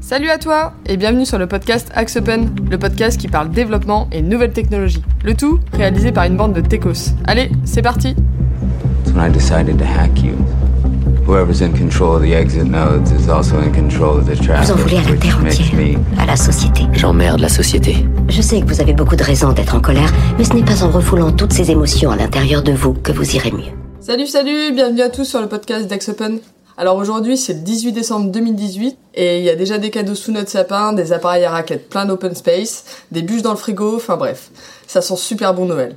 Salut à toi et bienvenue sur le podcast Axe Open, le podcast qui parle développement et nouvelles technologies. Le tout réalisé par une bande de techos. Allez, c'est parti when I decided to hack you. Whoever's in control of the exit nodes is also in control of the traffic, Vous en voulez à la terre entière, me à la société. J'emmerde la société. Je sais que vous avez beaucoup de raisons d'être en colère, mais ce n'est pas en refoulant toutes ces émotions à l'intérieur de vous que vous irez mieux. Salut, salut, bienvenue à tous sur le podcast d'Axe Open. Alors aujourd'hui c'est le 18 décembre 2018 et il y a déjà des cadeaux sous notre sapin, des appareils à raclette plein d'open space, des bûches dans le frigo, enfin bref, ça sent super bon Noël.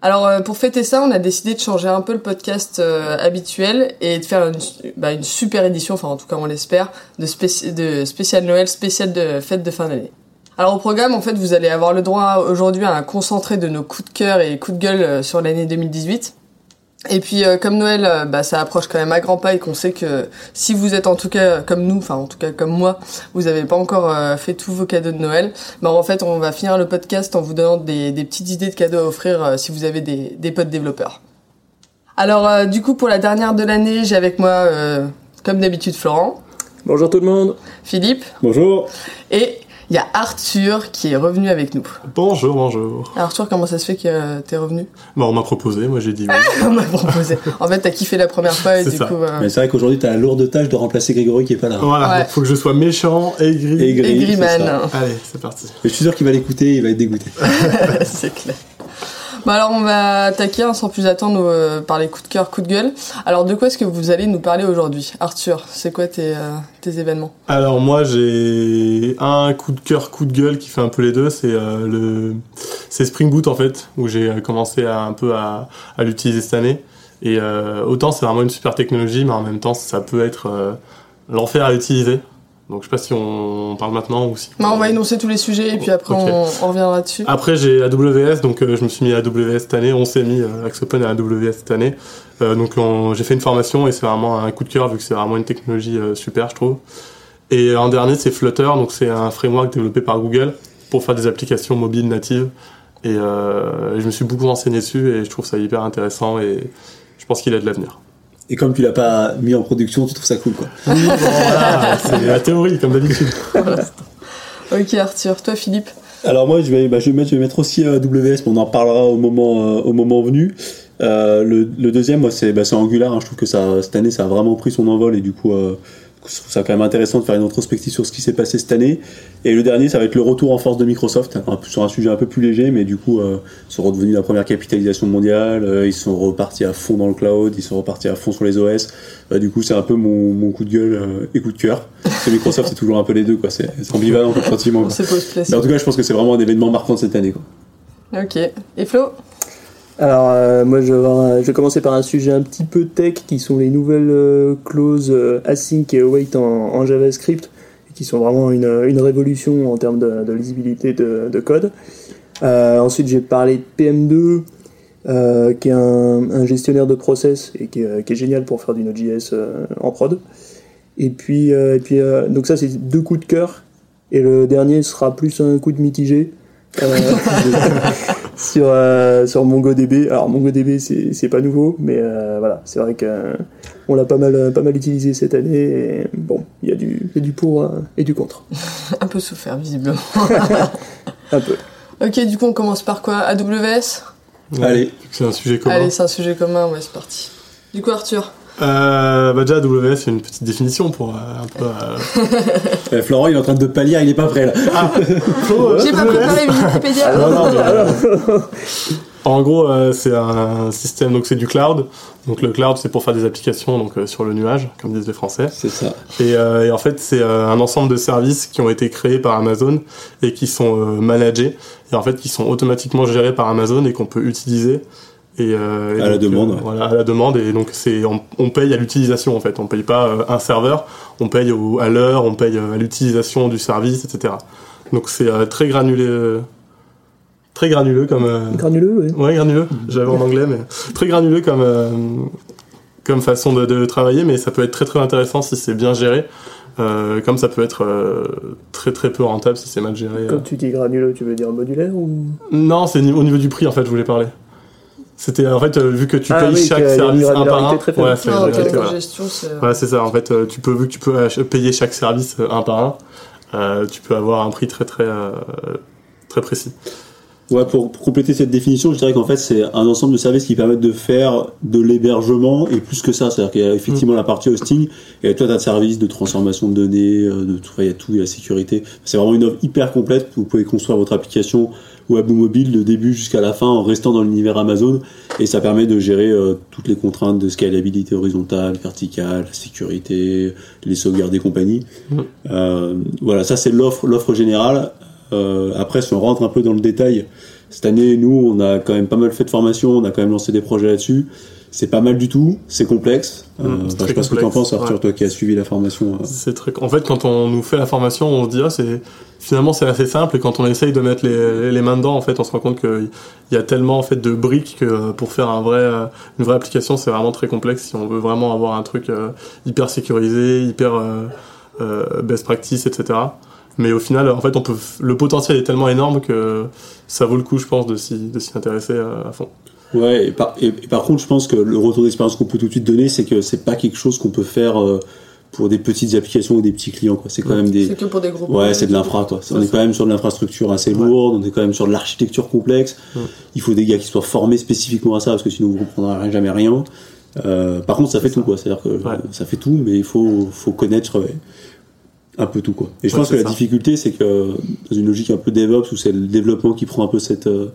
Alors euh, pour fêter ça, on a décidé de changer un peu le podcast euh, habituel et de faire une, bah, une super édition, enfin en tout cas on l'espère, de, spéci- de spécial Noël, spécial de fête de fin d'année. Alors au programme, en fait, vous allez avoir le droit aujourd'hui à un concentré de nos coups de cœur et coups de gueule euh, sur l'année 2018. Et puis euh, comme Noël, euh, bah, ça approche quand même à grands pas et qu'on sait que si vous êtes en tout cas comme nous, enfin en tout cas comme moi, vous n'avez pas encore euh, fait tous vos cadeaux de Noël, bah en fait on va finir le podcast en vous donnant des, des petites idées de cadeaux à offrir euh, si vous avez des, des potes développeurs. Alors euh, du coup pour la dernière de l'année, j'ai avec moi euh, comme d'habitude Florent, Bonjour tout le monde. Philippe Bonjour. et il y a Arthur qui est revenu avec nous. Bonjour, bonjour. Arthur, comment ça se fait que euh, t'es revenu? Bon, on m'a proposé, moi j'ai dit oui. On m'a proposé. En fait, t'as kiffé la première fois et du ça. coup. euh, Mais c'est vrai qu'aujourd'hui, t'as la lourde tâche de remplacer Grégory qui est pas là. Voilà, Ouais. donc faut que je sois méchant, aigri. Aigri. Griman. ça. Allez, c'est parti. Mais je suis sûr qu'il va l'écouter, il va être dégoûté. c'est clair. Bon alors on va attaquer hein, sans plus attendre euh, par les coups de cœur, coups de gueule. Alors de quoi est-ce que vous allez nous parler aujourd'hui Arthur, c'est quoi tes, euh, événements? Alors moi j'ai un coup de cœur, coup de gueule qui fait un peu les deux, c'est euh, le Spring Boot en fait, où j'ai commencé un peu à, à l'utiliser cette année. Et autant c'est vraiment une super technologie, mais en même temps ça peut être l'enfer à utiliser. Donc je sais pas si on parle maintenant ou si. On va énoncer tous les sujets et puis après on, on reviendra dessus. Après, j'ai AWS, donc euh, je me suis mis à AWS cette année. On s'est mis euh, Axe Open à AWS cette année. Euh, donc on- j'ai fait une formation et c'est vraiment un coup de cœur vu que c'est vraiment une technologie euh, super, je trouve. Et en dernier, c'est Flutter, donc c'est un framework développé par Google pour faire des applications mobiles natives. Et je me suis beaucoup renseigné dessus et je trouve ça hyper intéressant et je pense qu'il a de l'avenir. Et comme tu l'as pas mis en production, tu trouves ça cool, quoi. Oui, bon, voilà, c'est la théorie comme d'habitude. Ok Arthur, toi Philippe Alors moi, je vais, bah, je vais, mettre, je vais mettre aussi euh, AWS, mais on en parlera au moment, euh, au moment venu. Euh, le, le deuxième, moi, c'est bah, Angular. hein. Je trouve que ça, cette année, ça a vraiment pris son envol et du coup, euh, je trouve ça quand même intéressant de faire une rétrospective sur ce qui s'est passé cette année. Et le dernier, ça va être le retour en force de Microsoft, un sur un sujet un peu plus léger, mais du coup, euh, ils sont redevenus la première capitalisation mondiale. euh, ils sont repartis à fond dans le cloud, ils sont repartis à fond sur les OS. Euh, du coup, c'est un peu mon, mon coup de gueule et coup de cœur. Parce que Microsoft, c'est toujours un peu les deux, quoi. C'est ambivalent sentiment. En tout cas, je pense que c'est vraiment un événement marquant de cette année. Quoi. Ok. Et Flo? Alors, euh, moi, je vais, avoir je vais commencer par un sujet un petit peu tech, qui sont les nouvelles euh, clauses euh, async et await en, JavaScript, qui sont vraiment une, révolution en termes de, lisibilité de, de code. Ensuite, j'ai parlé de PM2, euh, qui est un, gestionnaire de process et qui est, génial pour faire du Node.js en prod. Et puis, donc ça, c'est deux coups de cœur. Et le dernier sera plus un coup de mitigé. Euh, sur, euh, sur MongoDB. Alors MongoDB c'est c'est pas nouveau, mais euh, voilà, c'est vrai que euh, on l'a pas mal pas mal utilisé cette année. Et bon, il y a du il y a du pour et du contre, Un peu souffert visiblement. un peu. ok, du coup on commence par quoi? AWS Allez. C'est un sujet commun. Allez, c'est un sujet commun, ouais, c'est parti. Du coup Arthur? Euh, bah déjà AWS, c'est une petite définition pour euh, un peu. euh, Euh, Florent, il est en train de pas lire, il est pas prêt là. J'ai pas préparé Wikipédia Non, non, mais, euh, en gros, euh, c'est un système, donc c'est du cloud. Donc le cloud, c'est pour faire des applications donc euh, sur le nuage, comme disent les Français. C'est ça. Et, euh, et en fait, c'est euh, un ensemble de services qui ont été créés par Amazon et qui sont euh, managés et en fait qui sont automatiquement gérés par Amazon et qu'on peut utiliser. Et, euh, et À la demande, euh, ouais. voilà, à la demande. Et donc c'est on, on paye à l'utilisation en fait. On paye pas euh, un serveur, on paye au- à l'heure, on paye euh, à l'utilisation du service, etc. Donc c'est euh, très granulé, euh, très granuleux comme. euh, Granuleux, oui. Ouais, granuleux. J'avais en anglais, mais très granuleux comme euh, comme façon de, de travailler, mais ça peut être très très intéressant si c'est bien géré. Euh, comme ça peut être euh, très très peu rentable si c'est mal géré. euh. Quand tu dis granuleux, tu veux dire modulaire ou? Non, c'est au niveau du prix en fait, je voulais parler. C'était en fait euh, vu que tu Ah payes oui, chaque service un par un. très faible. Ouais, c'est Ah, voilà. c'est. Ouais, c'est ça. En fait, euh, tu peux vu que tu peux payer chaque service euh, un par un. euh, tu peux avoir un prix très très euh, très précis. Ouais, pour, pour compléter cette définition, je dirais qu'en fait, c'est un ensemble de services qui permettent de faire de l'hébergement et plus que ça. C'est-à-dire qu'il y a effectivement la partie hosting et toi, tu as de services de transformation de données, euh, de tout, il y a tout, il y a la sécurité. C'est vraiment une offre hyper complète. Vous pouvez construire votre application web ou mobile de début jusqu'à la fin en restant dans l'univers Amazon et ça permet de gérer euh, toutes les contraintes de scalabilité horizontale, verticale, sécurité, les sauvegardes et compagnie. Euh, voilà, ça c'est l'offre, l'offre générale. Euh, après, si on rentre un peu dans le détail, cette année, nous, on a quand même pas mal fait de formation, on a quand même lancé des projets là-dessus. C'est pas mal du tout, c'est complexe. Mmh, Euh, enfin, je très sais pas ce que t'en complexe, penses, Arthur, ouais. toi qui as suivi la formation. euh. C'est très. En fait, quand on nous fait la formation, on se dit ah c'est finalement c'est assez simple et quand on essaye de mettre les, les mains dedans, en fait, on se rend compte qu'il y a tellement en fait de briques que euh, pour faire un vrai euh, une vraie application, c'est vraiment très complexe. Si on veut vraiment avoir un truc euh, hyper sécurisé, hyper euh, euh, best practice, etc. Mais au final, en fait, on peut le potentiel est tellement énorme que ça vaut le coup, je pense, de s'y de s'y intéresser euh, à fond. Ouais, et par, et- et par contre, je pense que le retour d'expérience qu'on peut tout de suite donner, c'est que c'est pas quelque chose qu'on peut faire euh, pour des petites applications ou des petits clients. quoi. C'est quand même des. C'est que pour des gros Ouais, c'est de l'infra, quoi. On Ça, est quand même sur de l'infrastructure assez Ouais. lourde, on est quand même sur de l'architecture complexe. Ouais. Il faut des gars qui soient formés spécifiquement à ça, parce que sinon vous comprendrez jamais rien. Euh, par contre, ça fait tout, quoi. C'est-à-dire que Ouais. ça fait tout, mais il faut, faut connaître ouais, un peu tout, quoi. Et je Ouais, pense que la difficulté, c'est que dans une logique un peu DevOps, où c'est le développement qui prend un peu cette, euh,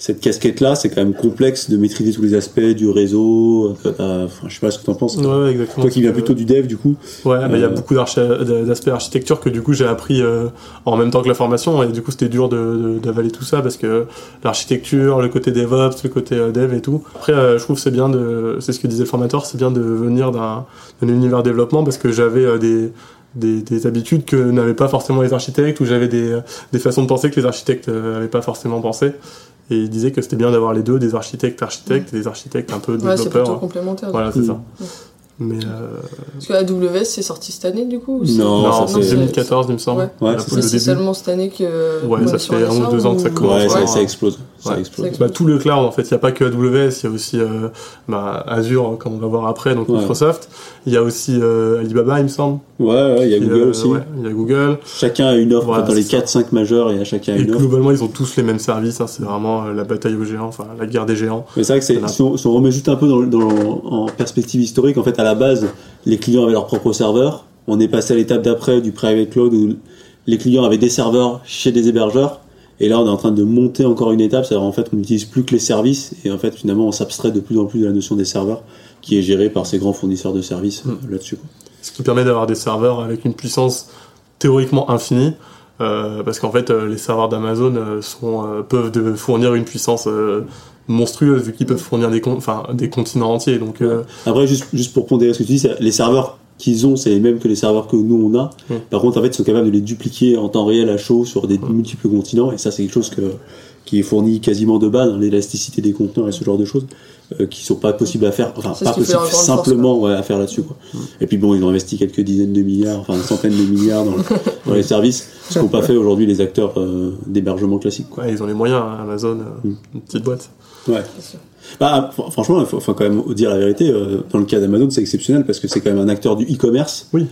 cette casquette-là, c'est quand même complexe de maîtriser tous les aspects du réseau. euh, Enfin, je sais pas ce que t'en penses. Ouais, exactement. Toi qui viens Euh, plutôt du dev, du coup. Ouais, bah, il y a Euh, beaucoup d'aspects architecture que du coup j'ai appris euh, en même temps que la formation et du coup c'était dur d'avaler tout ça parce que l'architecture, le côté DevOps, le côté euh, dev et tout. Après, euh, je trouve que c'est bien de, c'est ce que disait le formateur, c'est bien de venir d'un univers développement parce que j'avais euh, des, des des habitudes que n'avaient pas forcément les architectes ou j'avais des des façons de penser que les architectes euh, n'avaient pas forcément pensé. Et il disait que c'était bien d'avoir les deux, des architectes architectes et des architectes un peu Ouais, c'est plutôt développeurs. complémentaire. voilà, c'est Mm. ça. Mais euh, Parce que AWS, c'est sorti cette année, du coup Non, non, c'est c'est- 2014, il me semble. Ouais. Ouais, La c'est seulement cette année que. Ouais, ça fait un ou deux ans que ça commence. Ouais, ça, Ouais. ça explose. Ça Ouais. explose. C'est- Bah, tout le cloud en fait, il n'y a pas que AWS, il y a aussi euh, bah, Azure comme on va voir après, donc Ouais. Microsoft. Il y a aussi euh, Alibaba, il me semble. Ouais, ouais, il y a Google euh, aussi. ouais, il y a Google. Chacun a une offre Voilà, dans les c'est ça. 4-5 majeurs et à chacun Et une offre. globalement, ils ont tous les mêmes services. hein, c'est vraiment euh, la bataille aux géants, enfin la guerre des géants. Mais c'est vrai que c'est, Voilà. si, on, si on remet juste un peu dans, dans- en perspective historique, en fait, à la base, les clients avaient leur propre serveur. On est passé à l'étape d'après du private cloud où les clients avaient des serveurs chez des hébergeurs. Et là, on est en train de monter encore une étape. C'est-à-dire, en fait, on n'utilise plus que les services. Et en fait, finalement, on s'abstrait de plus en plus de la notion des serveurs qui est gérée par ces grands fournisseurs de services Mm. euh, là-dessus. Ce qui permet d'avoir des serveurs avec une puissance théoriquement infinie. euh, parce qu'en fait, euh, les serveurs d'Amazon sont, peuvent de fournir une puissance monstrueuse vu qu'ils peuvent fournir des, con- enfin, des continents entiers. Donc, euh, Après, juste, juste pour pondérer ce que tu dis, les serveurs qu'ils ont, c'est les mêmes que les serveurs que nous on a. Par contre, en fait, ils sont capables de les dupliquer en temps réel à chaud sur des multiples continents. Et ça, c'est quelque chose que, qui est fourni quasiment de base, hein, l'élasticité des conteneurs et ce genre de choses, euh, qui sont pas possibles à faire, enfin, pas grande simplement ouais, à faire là-dessus. Quoi. Et puis bon, ils ont investi quelques dizaines de milliards, enfin, centaines de milliards dans, dans les services, ce qu'ont pas fait aujourd'hui les acteurs euh, d'hébergement classiques. Quoi. ouais, ils ont les moyens, hein, Amazon, euh, Mm. une petite boîte. Ouais. Bah, fr- franchement, il faut, faut quand même dire la vérité. euh, dans le cas d'Amazon, c'est exceptionnel parce que c'est quand même un acteur du e-commerce Oui.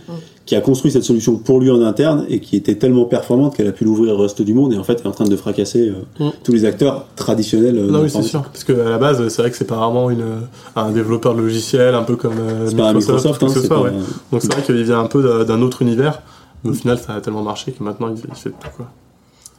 qui a construit cette solution pour lui en interne et qui était tellement performante qu'elle a pu l'ouvrir au reste du monde et en fait est en train de fracasser euh, Mm. tous les acteurs traditionnels. euh, Non, oui, c'est sûr. Parce que à la base, c'est vrai que c'est pas vraiment une, un développeur de logiciel, un peu comme Microsoft, hein, soit, ouais. un- Donc c'est vrai qu'il vient un peu d'un- autre univers. Mais au final, ça a tellement marché que maintenant, il, il fait tout, quoi.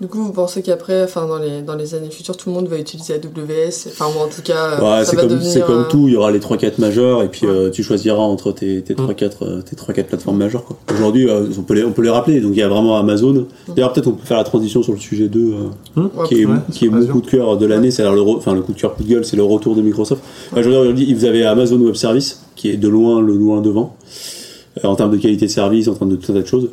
Du coup, vous pensez qu'après, enfin, dans les, dans les années futures, tout le monde va utiliser AWS Enfin, ou en tout cas, Ouais, ça c'est va comme, devenir. c'est comme euh, tout, il y aura les 3-4 majeurs et puis Ouais. euh, tu choisiras entre tes, tes Mm. 3-4 euh, tes 3-4 plateformes majeures. quoi. Aujourd'hui, euh, on, peut les, on peut les rappeler. Donc il y a vraiment Amazon. D'ailleurs, peut-être on peut faire la transition sur le sujet 2 euh, Hum Ouais, qui est, ouais, qui est mon coup de cœur de l'année, c'est le, re- enfin le coup de cœur coup de gueule, c'est le retour de Microsoft. Enfin, aujourd'hui, vous avez Amazon Web Service qui est de loin le loin devant euh, en termes de qualité de service, en termes de tout un tas de choses.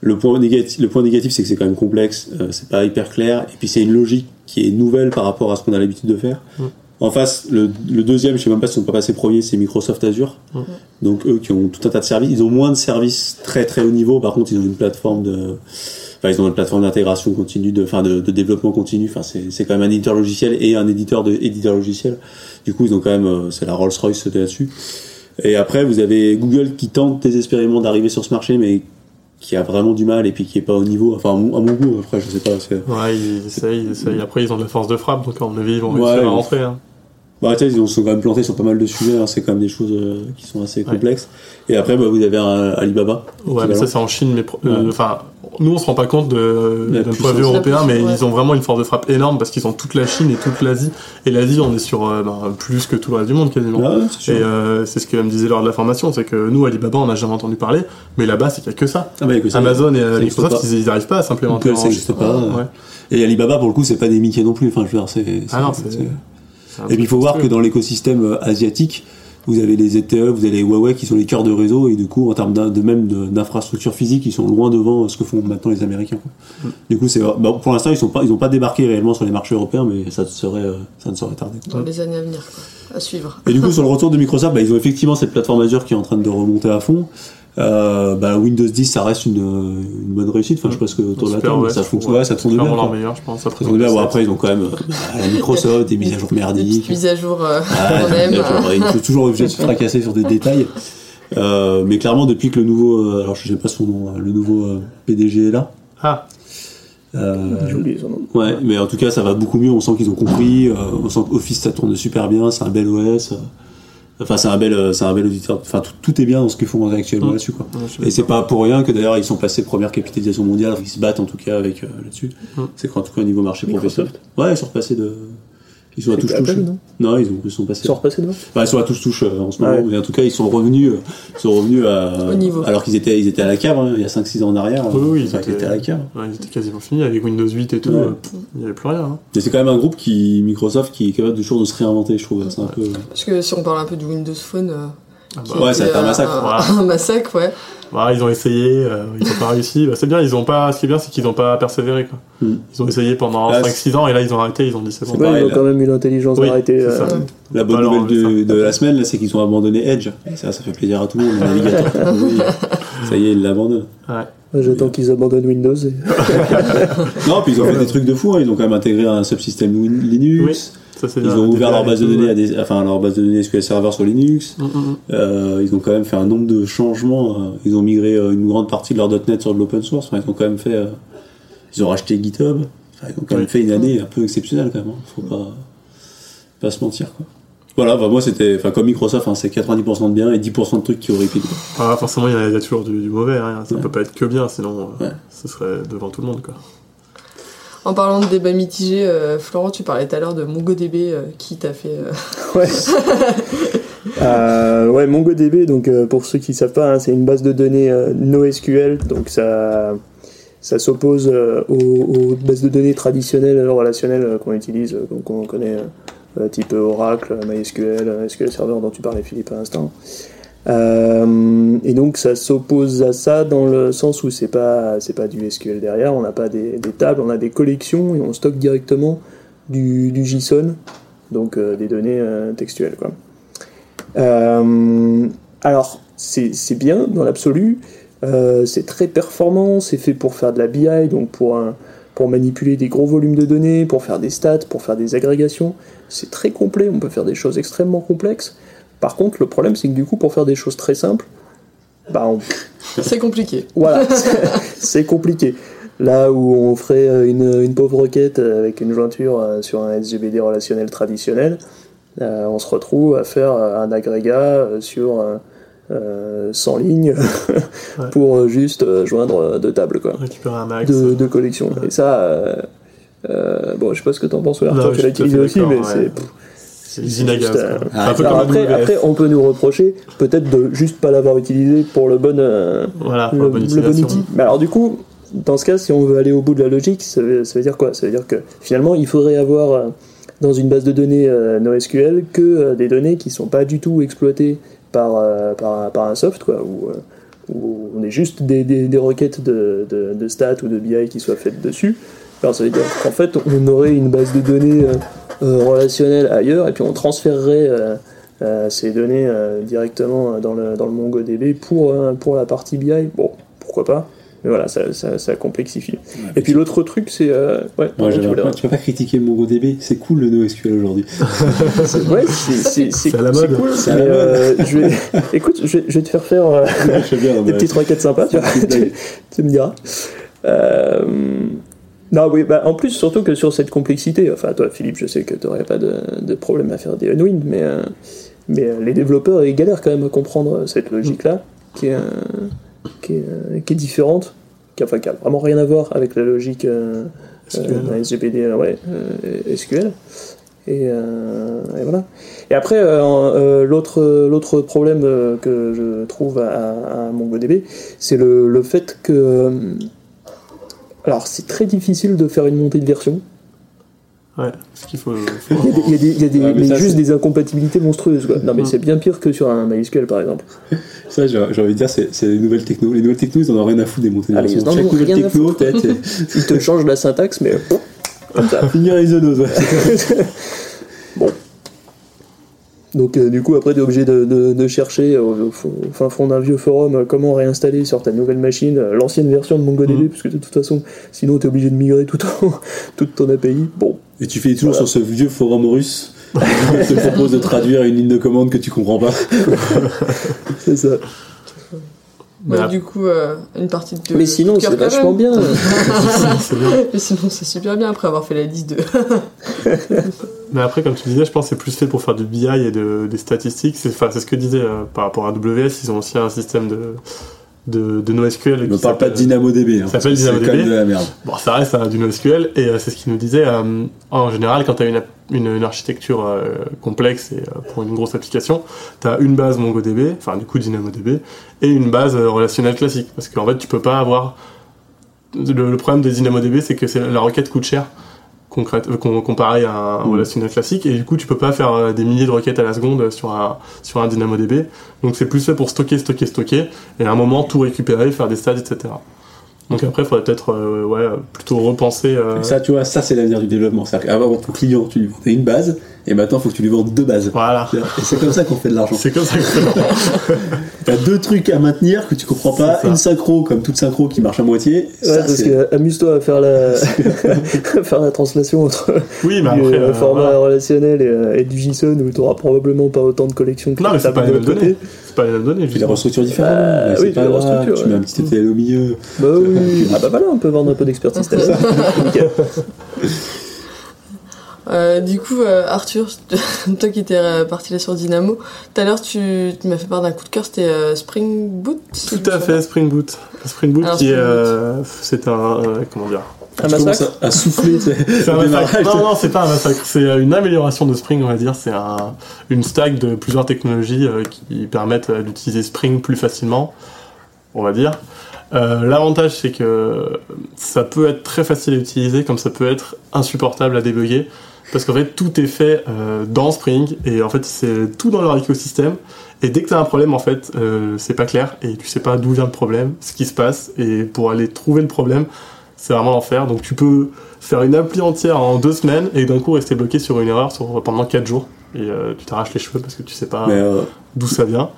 Le point négatif, le point négatif, c'est que c'est quand même complexe, euh, c'est pas hyper clair, et puis c'est une logique qui est nouvelle par rapport à ce qu'on a l'habitude de faire. Mm. En face, le, le deuxième, je sais même pas si on peut passer premier, c'est Microsoft Azure. Mm. Donc eux qui ont tout un tas de services, ils ont moins de services très très haut niveau. Par contre, ils ont une plateforme de, enfin ils ont une plateforme d'intégration continue, de, enfin de, de développement continu. Enfin c'est c'est quand même un éditeur logiciel et un éditeur de éditeur logiciel. Du coup, ils ont quand même, euh, c'est la Rolls Royce là-dessus. Et après, vous avez Google qui tente désespérément d'arriver sur ce marché, mais qui a vraiment du mal et puis qui est pas au niveau. Enfin, à mon, à mon goût, après, je sais pas. Ouais, ils essayent, ils essayent. Après, ils ont de la force de frappe, donc à mon avis, ils vont Ouais, réussir à rentrer. hein. Bah, tu sais, ils ont- sont quand même plantés sur pas mal de sujets, hein, c'est quand même des choses euh, qui sont assez Ouais. complexes. Et après, bah, vous avez un Alibaba. Ouais, mais ça, c'est en Chine, mais euh, Ouais. enfin, nous, on se rend pas compte d'un point de vue européen, mais ils ont vraiment une force de frappe énorme parce qu'ils ont toute la Chine et toute l'Asie. Et l'Asie, on est sur euh, ben, plus que tout le reste du monde quasiment. Sûr. Et euh, c'est ce que me disait lors de la formation, c'est que nous, Alibaba, on n'a jamais entendu parler, mais là-bas, c'est qu'il n'y a que ça. Ah, bah, que ça- Amazon et Microsoft, ils n'arrivent pas à s'implémenter. Ça pas. Et Alibaba, pour le coup, c'est pas des Mickey non plus. Enfin, je veux dire, c'est. Ah non, c'est- Et puis il faut voir que dans l'écosystème euh, asiatique, vous avez les ZTE, vous avez les Huawei qui sont les cœurs de réseau et du coup en termes de même de- d'infrastructure physique, ils sont loin devant ce que font maintenant les Américains. quoi. Mm. Du coup, c'est bah, pour l'instant ils sont pas ils ont pas débarqué réellement sur les marchés européens, mais ça serait euh, ça ne saurait tarder. Dans les années à venir, quoi. À suivre. Et du coup sur le retour de Microsoft, bah, ils ont effectivement cette plateforme Azure qui est en train de remonter à fond. Euh, bah, Windows 10 ça reste une, une bonne réussite. Enfin je pense que autour de la table ouais, ça fonctionne, ouais, ça tourne bien. leur meilleur, je pense. Ça tourne bien. Bon, après ils ont quand même euh, bah, la Microsoft des mises à jour Des merdiques. petites mises à jour euh, Ah, qu'on aime. genre, il faut toujours obligé de se fracasser sur des détails. Euh, mais clairement, depuis que le nouveau, euh, alors je sais pas son nom, euh, le nouveau euh, PDG est là. Ah, Euh, J'ai oublié son nom. ouais, mais en tout cas, ça va beaucoup mieux. On sent qu'ils ont compris. euh, on sent qu'Office ça tourne super bien. C'est un bel OS. Enfin, c'est un bel, euh, c'est un bel auditeur. Enfin, tout, tout est bien dans ce qu'ils font actuellement là-dessus, quoi. ouais, Et c'est pas pour rien que d'ailleurs ils sont passés première capitalisation mondiale. Ils se battent en tout cas avec euh, là-dessus. C'est qu'en tout cas au niveau marché Microsoft. professionnel. Ouais, ils sont repassés de. Ils sont à touche touche. non Non, ils, ont, ils sont passés. Ils sont repassés devant Bah, ils sont à tous touche euh, en ce Ouais. moment, mais en tout cas ils sont revenus, euh, ils sont revenus à, Au niveau. alors qu'ils étaient, ils étaient à la cave hein, il y a 5-6 ans en arrière. Oui, oui, ils Enfin, étaient- étaient à la cave. Ouais, ils étaient quasiment finis avec Windows 8 et tout. Ouais. euh, pff, Il n'y avait plus rien. hein. Mais c'est quand même un groupe qui, Microsoft, qui est capable de toujours de se réinventer, je trouve. C'est un peu. Parce que si on parle un peu du Windows Phone. euh, Ah bah, Ouais, ça a été un massacre. Un massacre, ouais. Voilà, ils ont essayé, euh, ils n'ont pas réussi. Bah, c'est bien, ils ont pas. Ce qui est bien, c'est qu'ils n'ont pas persévéré. Quoi. Mm. Ils ont essayé pendant Ah, 5-6 ans et là ils ont arrêté. Ils ont dit c'est bon. Ouais, ils ont quand même eu l'intelligence Oui, d'arrêter. euh. La bonne nouvelle de, ça. de la semaine, là, c'est qu'ils ont abandonné Edge. Et ça, ça fait plaisir à tout le monde. Oui, ça y est, ils l'abandonnent. Ouais. J'attends qu'ils abandonnent Windows. et- Non, puis ils ont fait des trucs de fou. hein. Ils ont quand même intégré un subsystème Win- Linux. Ça, Ils ont ouvert leur base de données à des, enfin leur base de données SQL Server sur Linux. Mm, mm, mm. Euh, ils ont quand même fait un nombre de changements. euh, Ils ont migré euh, une grande partie de leur .NET sur de l'open source. Enfin, ils ont quand même fait. euh, ils ont racheté GitHub. Enfin, ils ont quand même fait une année un peu exceptionnelle quand même. hein. Faut pas, pas se mentir. Quoi. Voilà, bah, moi c'était, enfin comme Microsoft, hein, c'est 90% de bien et 10% de trucs qui été. Ah, forcément, il y, a- il y a toujours du, du mauvais. Hein. Ça Ouais. peut pas être que bien, sinon euh, ce serait devant tout le monde. Quoi. En parlant de débat mitigé, euh, Florent, tu parlais tout à l'heure de MongoDB euh, qui t'a fait. euh, Ouais. Euh, ouais, MongoDB, donc euh, pour ceux qui savent pas, hein, c'est une base de données euh, NoSQL, donc ça, ça s'oppose aux, aux bases de données traditionnelles relationnelles qu'on utilise, qu'on connaît, type Oracle, MySQL, SQL Server dont tu parlais Philippe à l'instant. Euh, et donc ça s'oppose à ça dans le sens où c'est pas c'est pas du SQL derrière, on n'a pas des, tables, on a des collections et on stocke directement du, JSON, donc euh, des données euh, textuelles alors, c'est bien dans l'absolu, c'est très performant, c'est fait pour faire de la BI, donc pour, pour manipuler des gros volumes de données, pour faire des stats, pour faire des agrégations. C'est très complet, on peut faire des choses extrêmement complexes. Par contre, le problème, c'est que du coup, pour faire des choses très simples, bah, on C'est compliqué. voilà, c'est compliqué. Là où on ferait euh, une, une pauvre requête avec une jointure euh, sur un SGBD relationnel traditionnel, euh, on se retrouve à faire un agrégat sur euh, euh, 100 lignes pour juste joindre deux tables quoi, Récupérer un max. de, de collection. Et ça, euh, euh, bon, je sais pas ce que t'en penses, Arthur, tu l'as utilisé aussi, mais ouais. c'est. C'est usine à gaz. juste, euh, quoi. C'est un peu alors comme après, après, on peut nous reprocher peut-être de juste pas l'avoir utilisé pour le bon. euh, Voilà, pour le, la bonne le bon outil. Mais alors du coup, dans ce cas, si on veut aller au bout de la logique, ça veut, ça veut dire quoi? Ça veut dire que finalement, il faudrait avoir euh, dans une base de données euh, NoSQL que euh, des données qui sont pas du tout exploitées par, euh, par, par un soft, quoi, où, où on est juste des, des, des requêtes de, de, de stats ou de BI qui soient faites dessus. Alors ça veut dire qu'en fait, on aurait une base de données euh, relationnelle ailleurs, et puis on transférerait euh, euh, ces données euh, directement dans le, dans le MongoDB pour, euh, pour la partie BI. Bon, pourquoi pas mais voilà, ça, ça, ça complexifie. Et puis l'autre truc, c'est. euh, ouais, pardon, tu voulais- tu peux pas critiquer MongoDB, c'est cool le NoSQL aujourd'hui. c'est- ouais, c'est C'est à la mode. cool. À mais, la mode. euh, je vais, écoute, je vais, je vais te faire faire euh, bien, des petits 3-4 sympas, tu me diras. Euh, non, oui, bah, en plus, surtout que sur cette complexité, enfin, toi, Philippe, je sais que tu n'aurais pas de, de problème à faire des unwind, mais, euh, mais euh, les développeurs, ils galèrent quand même à comprendre cette logique-là, qui est, euh, qui, est, euh, qui est différente, qui, enfin, qui a vraiment rien à voir avec la logique euh, SQL. euh, SGPD, euh, ouais, euh, SQL. Et, euh, et voilà. Et après, euh, euh, l'autre l'autre problème euh, que je trouve à, à MongoDB, c'est le, le fait que. Alors, c'est très difficile de faire une montée de version. Ouais, ce qu'il faut. faut- Il y a des, il y a des- il y a des- Ouais, mais mais ça, juste des incompatibilités monstrueuses. Quoi. Non, mais Mm. c'est bien pire que sur un MySQL, par exemple. Ça, j'ai j'ai envie de dire, c'est les nouvelles techno. Les nouvelles techno, ils en ont rien à foutre des montées de Allez, version. Chaque nouvelle techno, peut-être, Ils te changent la syntaxe, mais comme ça. finir les bon. Donc euh, du coup après tu es obligé de, de- de chercher au, au fin fond d'un vieux forum euh, comment réinstaller sur ta nouvelle machine euh, l'ancienne version de MongoDB Mhm. parce que de toute façon sinon tu es obligé de migrer tout ton, toute ton API. Bon, Et tu fais toujours Voilà. sur ce vieux forum russe. qui te propose de traduire une ligne de commande que tu comprends pas. c'est ça. Mais ap- du coup, euh, une partie de. Mais sinon c'est vachement même. bien. Mais sinon, c'est super bien après avoir fait la liste de. Mais après, comme tu disais, je pense que c'est plus fait pour faire du BI et de, des statistiques. C'est enfin, c'est ce que disait euh, par rapport à AWS. Ils ont aussi un système de, de, de NoSQL. Ne parle pas de DynamoDB. Hein, Ça s'appelle C'est quand DynamoDB. même de la merde. Bon, ça reste un du NoSQL et euh, c'est ce qu'il nous disait. euh, en général, quand tu as une, app- une, une architecture euh, complexe et euh, pour une grosse application, tu as une base MongoDB, enfin du coup DynamoDB, et une base euh, relationnelle classique. Parce qu'en fait, tu peux pas avoir. Le, le problème des DynamoDB, c'est que c'est- la requête coûte cher. Concrète, com- comparé à un Mm. relationnel classique et du coup tu peux pas faire des milliers de requêtes à la seconde sur un sur un DynamoDB donc c'est plus fait pour stocker stocker stocker et à un moment tout récupérer faire des stats etc donc après, il faudrait peut-être euh, ouais, plutôt repenser. euh, Ça, tu vois, ça, c'est l'avenir du développement. C'est-à-dire qu'avant, ton client, tu lui vendais une base, et maintenant, il faut que tu lui vendes deux bases. Voilà. Et c'est comme ça qu'on fait de l'argent. C'est comme ça que. T'as deux trucs à maintenir que tu comprends pas. Une synchro, comme toute synchro, qui marche à moitié. Ouais, Ça, parce que amuse-toi à faire la, à faire la translation entre Oui, mais du après. euh, euh, format voilà. relationnel et, euh, et du JSON où tu auras probablement pas autant de collections que Non, mais c'est pas les mêmes données. côté. C'est pas les mêmes données. Tu les restructures différemment. Bah, mais oui, c'est tu pas restructures, Tu mets un petit ETL au milieu. Bah oui. Ah bah voilà, on peut vendre un peu d'expertise. Euh, du coup, euh, Arthur, toi qui étais euh, parti là sur Dynamo, tout à l'heure tu, tu m'as fait part d'un coup de cœur, c'était euh, Spring Boot si Tout à fait, Spring Boot. Spring Boot Alors, qui est. Spring c'est un. euh, comment dire Un massacre à, souffler. C'est un massacre. Non, non, c'est pas un massacre. C'est une amélioration de Spring, on va dire. C'est un, une stack de plusieurs technologies euh, qui permettent euh, d'utiliser Spring plus facilement, on va dire. Euh, L'avantage, c'est que ça peut être très facile à utiliser, comme ça peut être insupportable à débugger. Parce qu'en fait, tout est fait euh, dans Spring, et en fait, c'est tout dans leur écosystème. Et dès que tu as un problème, en fait, euh, c'est pas clair, et tu sais pas d'où vient le problème, ce qui se passe, et pour aller trouver le problème, c'est vraiment l'enfer. Donc tu peux faire une appli entière en deux semaines et d'un coup rester bloqué sur une erreur sur, pendant quatre jours. Et euh, tu t'arraches les cheveux parce que tu sais pas euh, d'où ça vient.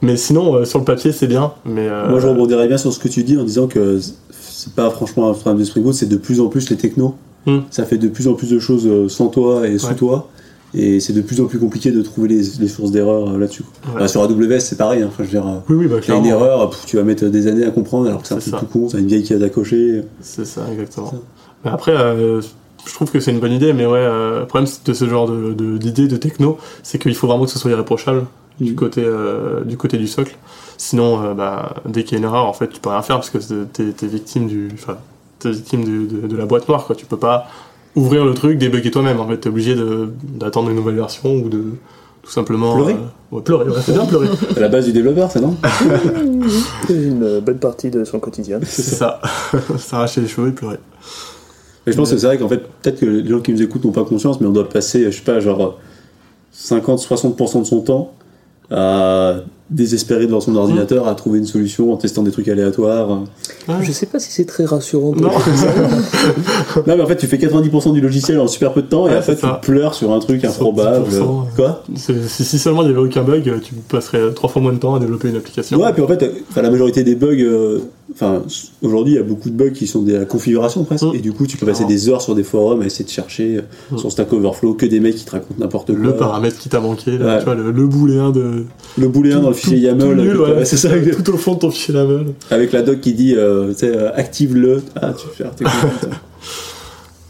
Mais sinon, euh, sur le papier, c'est bien. Mais moi, je rebondirais bien sur ce que tu dis en disant que c'est pas franchement un problème de Spring Boot, c'est de plus en plus les technos. Hmm. Ça fait de plus en plus de choses euh, sans toi et sous Ouais. toi. Et c'est de plus en plus compliqué de trouver les, les sources d'erreurs euh, là-dessus. Ouais. Bah, sur AWS, c'est pareil. hein. Enfin, je veux dire, euh, oui, oui, bah, t'as une erreur, pff, tu vas mettre des années à comprendre alors que c'est un C'est truc tout con, t'as une vieille case à cocher. C'est ça, exactement. C'est ça. Mais après, euh, je trouve que c'est une bonne idée, mais ouais, euh, le problème de ce genre de, de, d'idée de techno, c'est qu'il faut vraiment que ce soit irréprochable du, Mhm. côté, euh, du côté du socle. Sinon, bah, dès qu'il y a une erreur, en fait, tu peux rien faire parce que c'est- t'es, t'es victime du, enfin, victime de, de la boîte noire, quoi. Tu peux pas ouvrir le truc, débugger toi-même. En fait, t'es obligé de, d'attendre une nouvelle version ou de tout simplement Pleurer euh, ouais, pleurer, ouais, c'est bien pleurer. C'est la base du développeur, ça non C'est une bonne partie de son quotidien. c'est ça. S'arracher les cheveux et pleurer. Et je pense que c'est vrai qu'en fait, peut-être que les gens qui nous écoutent n'ont pas conscience, mais on doit passer, je sais pas, genre 50-60% de son temps à désespérer devant son ordinateur, à trouver une solution en testant des trucs aléatoires. Je sais pas si c'est très rassurant. Non. Non, mais en fait, tu fais 90% du logiciel en super peu de temps et Ouais, après, tu ça. pleures sur un truc improbable. 10%, Quoi? Si, si seulement il n'y avait aucun bug, tu passerais trois fois moins de temps à développer une application. Ouais, puis en fait, la majorité des bugs, euh, Enfin, aujourd'hui, il y a beaucoup de bugs qui sont de la configuration presque, Mm. et du coup, tu peux passer des heures sur des forums à essayer de chercher euh, Mm. sur Stack Overflow que des mecs qui te racontent n'importe quoi. Le paramètre qui t'a manqué, là, Ouais. tu vois, le, le booléen de. Le booléen dans le fichier tout- YAML, tout nul, ouais, c'est ça, avec, Tout au fond de ton fichier YAML. avec la doc qui dit, euh, tu sais, euh, active-le. Ah, tu fais.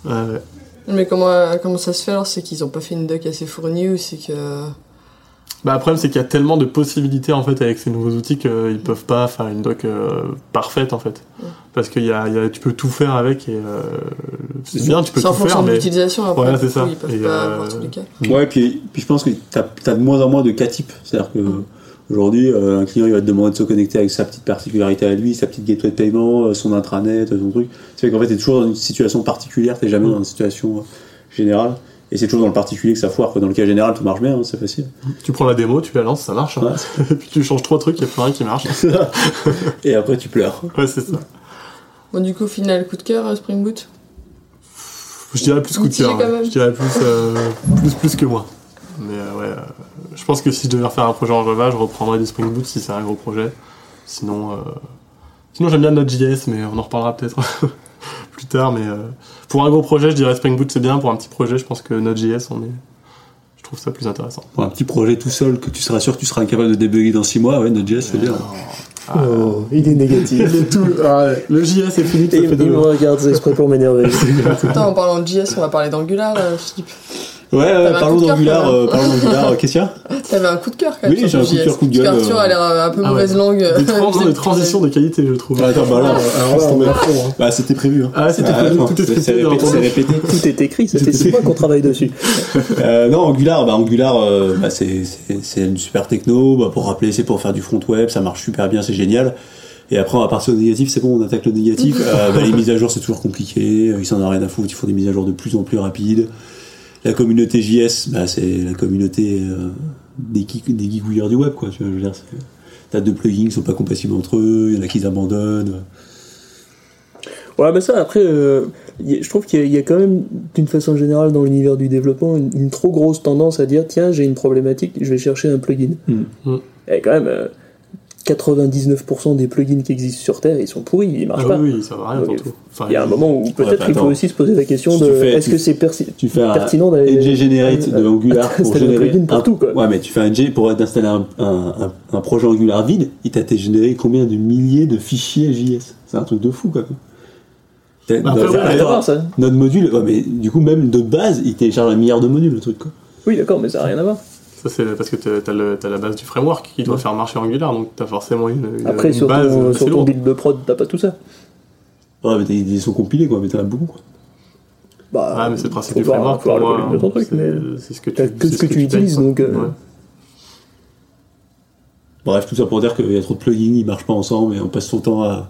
Ouais, ouais. Mais comment, comment ça se fait alors C'est qu'ils ont pas fait une doc assez fournie ou c'est que. Bah, le problème, c'est qu'il y a tellement de possibilités en fait avec ces nouveaux outils qu'ils peuvent pas faire une doc euh, parfaite en fait. Ouais. Parce que y a, y a- tu peux tout faire avec et euh, c'est bien, tu peux C'est en tout fonction faire, de mais. l'utilisation après. Ouais, c'est ça. coup, Ils peuvent Et, pas euh, avoir tous les cas. Ouais, puis, puis je pense que t'as as de moins en moins de cas types. C'est-à-dire que aujourd'hui, euh, un client il va te demander de se connecter avec sa petite particularité à lui, sa petite gateway de paiement, euh, son intranet, son truc. C'est qu'en fait, t'es toujours dans une situation particulière, t'es jamais Mm. dans une situation euh, générale. Et c'est toujours dans le particulier que ça foire. Quoi. Dans le cas général, tout marche bien, hein, c'est facile. Tu prends la démo, tu la lances, ça marche. hein. et puis tu changes trois trucs, il y a plus rien qui marche. Et après, tu pleures. Ouais, c'est ça. Bon, du coup, final coup de cœur, euh, Spring Boot? Je dirais plus coup de cœur. ouais. Je dirais plus, euh, plus, plus que moi. Mais euh, ouais, euh, je pense que si je devais refaire un projet en Java, je reprendrais du Spring Boot si c'est un gros projet. Sinon, euh, sinon j'aime bien Node.js, mais on en reparlera peut-être plus tard. Mais euh, pour un gros projet, je dirais Spring Boot c'est bien. Pour un petit projet, je pense que Node.js, on est, je trouve ça plus intéressant. Pour un petit projet tout seul que tu seras sûr que tu seras incapable de débugger dans 6 mois, ouais, Node.js, c'est bien. Ah, Oh, il est négatif. il est tout- ah le JS est fini, Et il me regarde exprès pour m'énerver. Attends, en parlant de JS, on va parler d'Angular, là, Philippe. Ouais, ouais, parlons d'Angular, euh, parlons d'Angular, euh, qu'est-ce qu'il y a T'avais un coup de cœur quand même. Oui, j'ai un coup de cœur, coup de gueule, qu'Arthur euh, a l'air un peu Ah mauvaise ouais. langue. Des, trans- des transitions de qualité, je trouve. Attends, bah là, Alors là, on hein. bah, c'était prévu. Hein. Ah, c'était prévu, tout est c'est- répété. Tout est écrit, ça fait six mois qu'on travaille dessus. Euh, non, Angular, bah, Angular, euh, bah, c'est, une super techno. Bah, pour rappeler, c'est pour faire du front web, ça marche super bien, c'est génial. Et après, on va partir au négatif, c'est bon, on attaque le négatif. Euh, bah, les mises à jour, c'est toujours compliqué. euh, Ils s'en ont rien à foutre, ils font des mises à jour de plus en plus rapides. La communauté JS, bah, c'est la communauté euh, des, des geekouilleurs du web, quoi. Tu vois, je veux dire, t'as deux plugins qui sont pas compatibles entre eux, il y en a qui abandonnent. Ouais, mais ça, après, euh, a- je trouve qu'il y, a- il y a quand même, d'une façon générale, dans l'univers du développement, une, une trop grosse tendance à dire tiens, j'ai une problématique, je vais chercher un plugin. Hmm. Hmm. Et quand même, euh, 99% des plugins qui existent sur Terre, ils sont pourris, ils marchent Ah pas. oui, ça va rien Donc. Enfin, Il y a un moment où peut-être bah, il faut aussi se poser la question Si de est-ce que c'est persi- Tu fais un pertinent d'aller. NG Generate de Angular pour installer un générer plugin pour tout, quoi. Ouais, mais tu fais un NG pour d'installer un, un, un, un projet Angular vide, il t'a généré combien de milliers de fichiers JS C'est un truc de fou, quoi. Bah, après, ouais, voir, ça. notre module, ouais, mais du coup, même de base, il télécharge un milliard de modules, le truc, quoi. Oui, d'accord, mais ça n'a rien à voir. Ça, c'est parce que le- t'as la base du framework qui doit faire marcher Angular, donc t'as forcément une, une, Après, une sur base ton, sur ton build de prod, t'as pas tout ça. Ouais, mais t'as- ils sont compilés, quoi, mais t'en as beaucoup, quoi. Bah, Ah, mais c'est le principe du voir- framework pour le moi. volume de ton truc, c'est- ce que tu que ce que tu utilises, donc, euh, Ouais. Bref, tout ça pour dire qu'il y a trop de plugins, ils marchent pas ensemble, et on passe son temps à,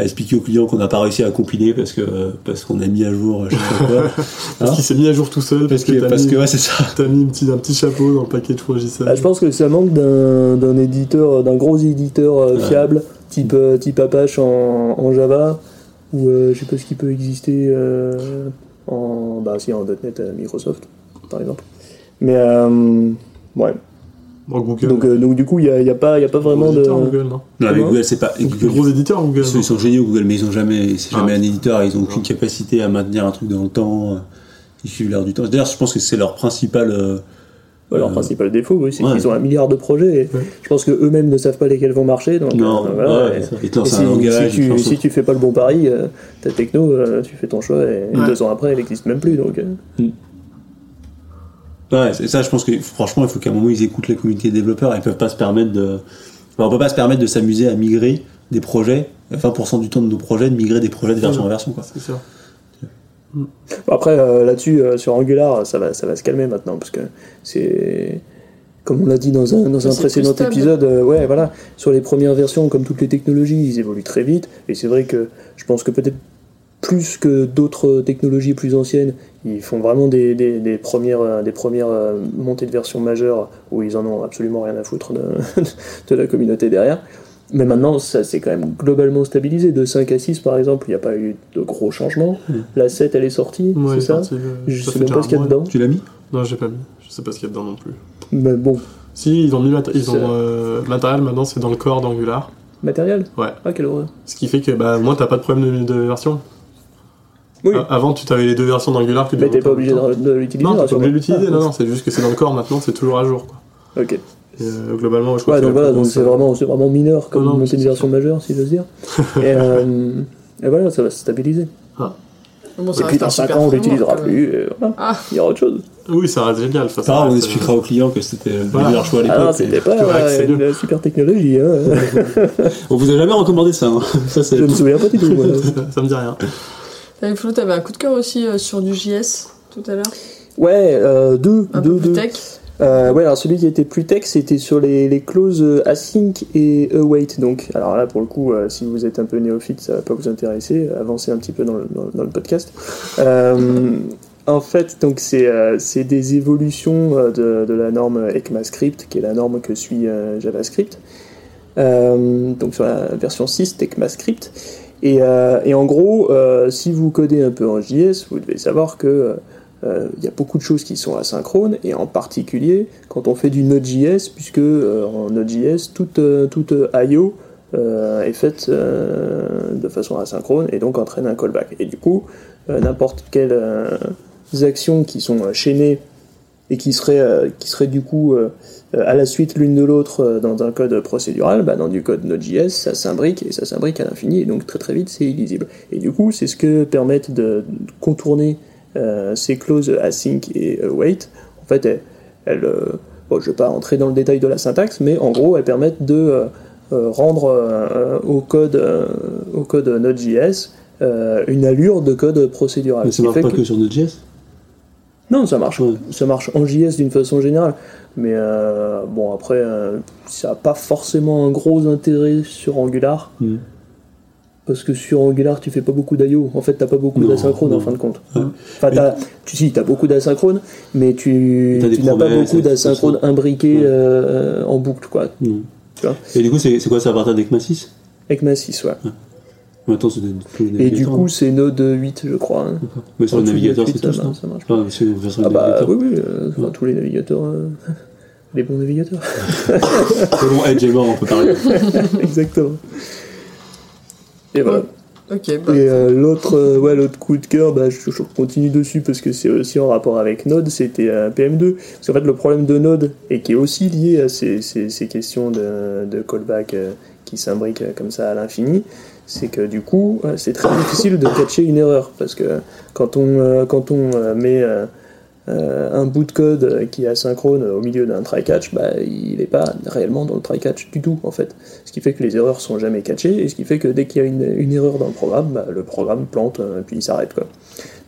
à expliquer aux clients qu'on n'a pas réussi à compiler parce que parce qu'on a mis à jour, je sais pas quoi. Parce Hein qu'il s'est mis à jour tout seul, parce, parce que, parce mis, que ouais, c'est ça. t'as mis un petit, un petit chapeau dans le paquet de JSON. Ah, je pense que ça manque d'un d'un éditeur, d'un gros éditeur euh, Ouais. fiable, type, euh, type Apache en, en Java, ou euh, je sais pas ce qui peut exister euh, en, bah, si, en .NET Microsoft, par exemple. Mais, euh, ouais. Dans Google. Donc, euh, donc du coup, il n'y a, y a, pas- il y a pas vraiment Gros de. éditeur, Google, non Non, mais Comment Google, c'est pas. Google, Gros éditeur, Google. Ils sont, ils sont géniaux Google, mais ils ont jamais, c'est Ah. jamais un éditeur, ils ont aucune capacité à maintenir un truc dans le temps. euh, Ils suivent l'air du temps. D'ailleurs, je pense que c'est leur principal. euh, Ouais, leur euh, principal défaut, oui, c'est ouais. qu'ils ont un milliard de projets. Et Ouais. Je pense que eux-mêmes ne savent pas lesquels vont marcher. Donc, Non, euh, voilà, ouais, et- et un si, langage, si tu, si tu fais pas le bon pari, euh, ta techno, euh, tu fais ton choix et Ouais. deux ans après, elle n'existe même plus. Donc, euh. Ouais, c'est ça, je pense que franchement, il faut qu'à un moment ils écoutent la communauté des développeurs. Ils peuvent pas se permettre de. Enfin, on peut pas se permettre de s'amuser à migrer des projets, 20% du temps de nos projets, de migrer des projets de version en version, quoi. C'est sûr. Après, euh, là-dessus, euh, sur Angular, ça va, ça va se calmer maintenant, parce que c'est. Comme on l'a dit dans un, dans un précédent épisode, euh, ouais, voilà, sur les premières versions, comme toutes les technologies, ils évoluent très vite, et c'est vrai que je pense que peut-être plus que d'autres technologies plus anciennes, ils font vraiment des, des, des premières, euh, des premières euh, montées de version majeures où ils en ont absolument rien à foutre de, de la communauté derrière. Mais maintenant, ça s'est quand même globalement stabilisé. De 5 à 6, par exemple, il n'y a pas eu de gros changements. La 7, elle est sortie, Ouais, c'est ça euh, Je ça sais même pas ce qu'il y a dedans. Tu l'as mis? Non, j'ai pas mis. Je sais pas ce qu'il y a dedans non plus. Mais bon, Si, ils ont mis mat- ils ont euh, matériel maintenant, c'est dans le corps d'Angular. Matériel? Ouais. Ah, quelle horreur. Ce qui fait que bah, moi, t'as pas de problème de, de version. Oui. Avant, tu avais les deux versions d'Angular que tu Mais t'es pas obligé de, l'utiliser Non, t'es pas rassure-moi. obligé de l'utiliser, Ah, non, non, c'est juste que c'est dans le corps maintenant, c'est toujours à jour. Quoi. Ok. Et, euh, globalement, je crois Ouais, que donc la voilà, donc grosse- c'est vraiment, mineur comme Non, non, monter une version majeure, si j'ose dire. et, euh, et voilà, ça va se stabiliser. Bon, ça et puis dans 5 super ans, on l'utilisera plus. voilà. Ah. Il y aura autre chose. Oui, ça reste génial. Ça, grave, on expliquera aux clients que c'était le Voilà. meilleur choix à Ah l'époque. c'était pas euh, une super technologie. Hein. on vous a jamais recommandé ça. hein. Ça, Je me souviens pas du tout. ça, ça me dit rien. T'avais Flo, t'avais un coup de cœur aussi euh, sur du JS tout à l'heure? Ouais, euh, deux. Un deux, peu plus deux. tech Euh, ouais, alors celui qui était plus tech, c'était sur les, les clauses euh, async et await. Donc, alors là, pour le coup, euh, si vous êtes un peu néophyte, ça va pas vous intéresser. Avancez un petit peu dans le, dans, dans le podcast. En fait, donc c'est des évolutions de, de la norme ECMAScript, qui est la norme que suit JavaScript. Donc sur la version 6 d'ECMAScript. Et, euh, et en gros, euh, si vous codez un peu en JS, vous devez savoir que euh, il y a beaucoup de choses qui sont asynchrones, et en particulier quand on fait du Node.js, puisque en Node.js, toute, toute IO est faite de façon asynchrone, et donc entraîne un callback. Et du coup, n'importe quelles actions qui sont chaînées et qui seraient, qui seraient du coup à la suite l'une de l'autre euh, dans un code procédural, bah, dans du code Node.js, ça s'imbrique et ça s'imbrique à l'infini, et donc très très vite c'est illisible. Et du coup, c'est ce que permettent de contourner euh, ces clauses async et await. En fait, elles, elles, euh, bon, je ne vais pas entrer dans le détail de la syntaxe, mais en gros, elles permettent de euh, euh, rendre euh, au code, euh, au code Node.js euh, une allure de code procédural. Mais ça qui marche pas que- que sur Node.js non, ça marche. Ça marche en JS d'une façon générale. Mais euh, bon, après, euh, ça n'a pas forcément un gros intérêt sur Angular. Mm. Parce que sur Angular, tu fais pas beaucoup d'IO. En fait, t'as pas beaucoup d'asynchrone en fin de compte. Ouais. Enfin, tu si, t'as beaucoup d'asynchrone, mais tu, n'as pas beaucoup d'asynchrone Ouais. euh, en boucle, quoi. Mm. Tu vois Et du coup, c'est quoi ça à partir d'ECMA 6 Avec ma 6, ouais. Et du coup, c'est Node 8, je crois. hein. Mais sur le navigateur, 8, c'est ça, non marche- ça marche. Ah, c'est une version Ah de bah oui, oui, euh, Ouais. tous les navigateurs. euh, les bons navigateurs. C'est bon, Edge est mort, on peut parler. Exactement. Et voilà. Ok, bah, Et euh, l'autre euh, ouais, l'autre coup de cœur, bah, je, je continue dessus parce que c'est aussi en rapport avec Node, c'était euh, PM2. Parce qu'en fait, le problème de Node, et qui est aussi lié à ces, ces, ces questions de, de callback euh, qui s'imbriquent euh, comme ça à l'infini, c'est que du coup, euh, c'est très difficile de catcher une erreur. Parce que quand on, euh, quand on euh, met un bout de code qui est asynchrone au milieu d'un try-catch, bah, il n'est pas réellement dans le try-catch du tout, en fait. Ce qui fait que les erreurs sont jamais catchées, et ce qui fait que dès qu'il y a une, erreur dans le programme, bah, le programme plante, euh, puis il s'arrête.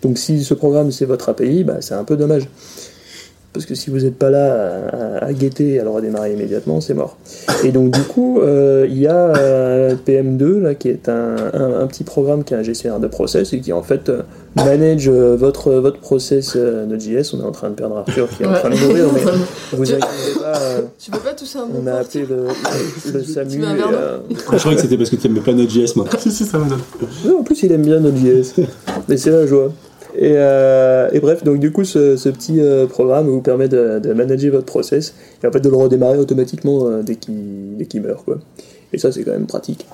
Donc si ce programme c'est votre API, bah, c'est un peu dommage. Parce que si vous n'êtes pas là à, à guetter et à le redémarrer immédiatement, c'est mort. Et donc du coup, euh, il y a euh, PM2 là, qui est un, un- un petit programme qui est un gestionnaire de process et qui en fait euh, manage euh, votre, votre process euh, Node.js. On est en train de perdre Arthur qui est en train de mourir, mais vous inquiétez pas, euh, tu peux pas tousser un on a appelé le, le SAMU. et, euh, Je croyais que c'était parce que tu aimais pas Node.js, moi. si, si, ça me donne. En plus, il aime bien Node.js. Mais c'est la joie. Et, euh, et bref, donc du coup, ce, ce petit euh, programme vous permet de, de manager votre process et en fait de le redémarrer automatiquement euh, dès qu'il dès qu'il meurt. Quoi. Et ça, c'est quand même pratique.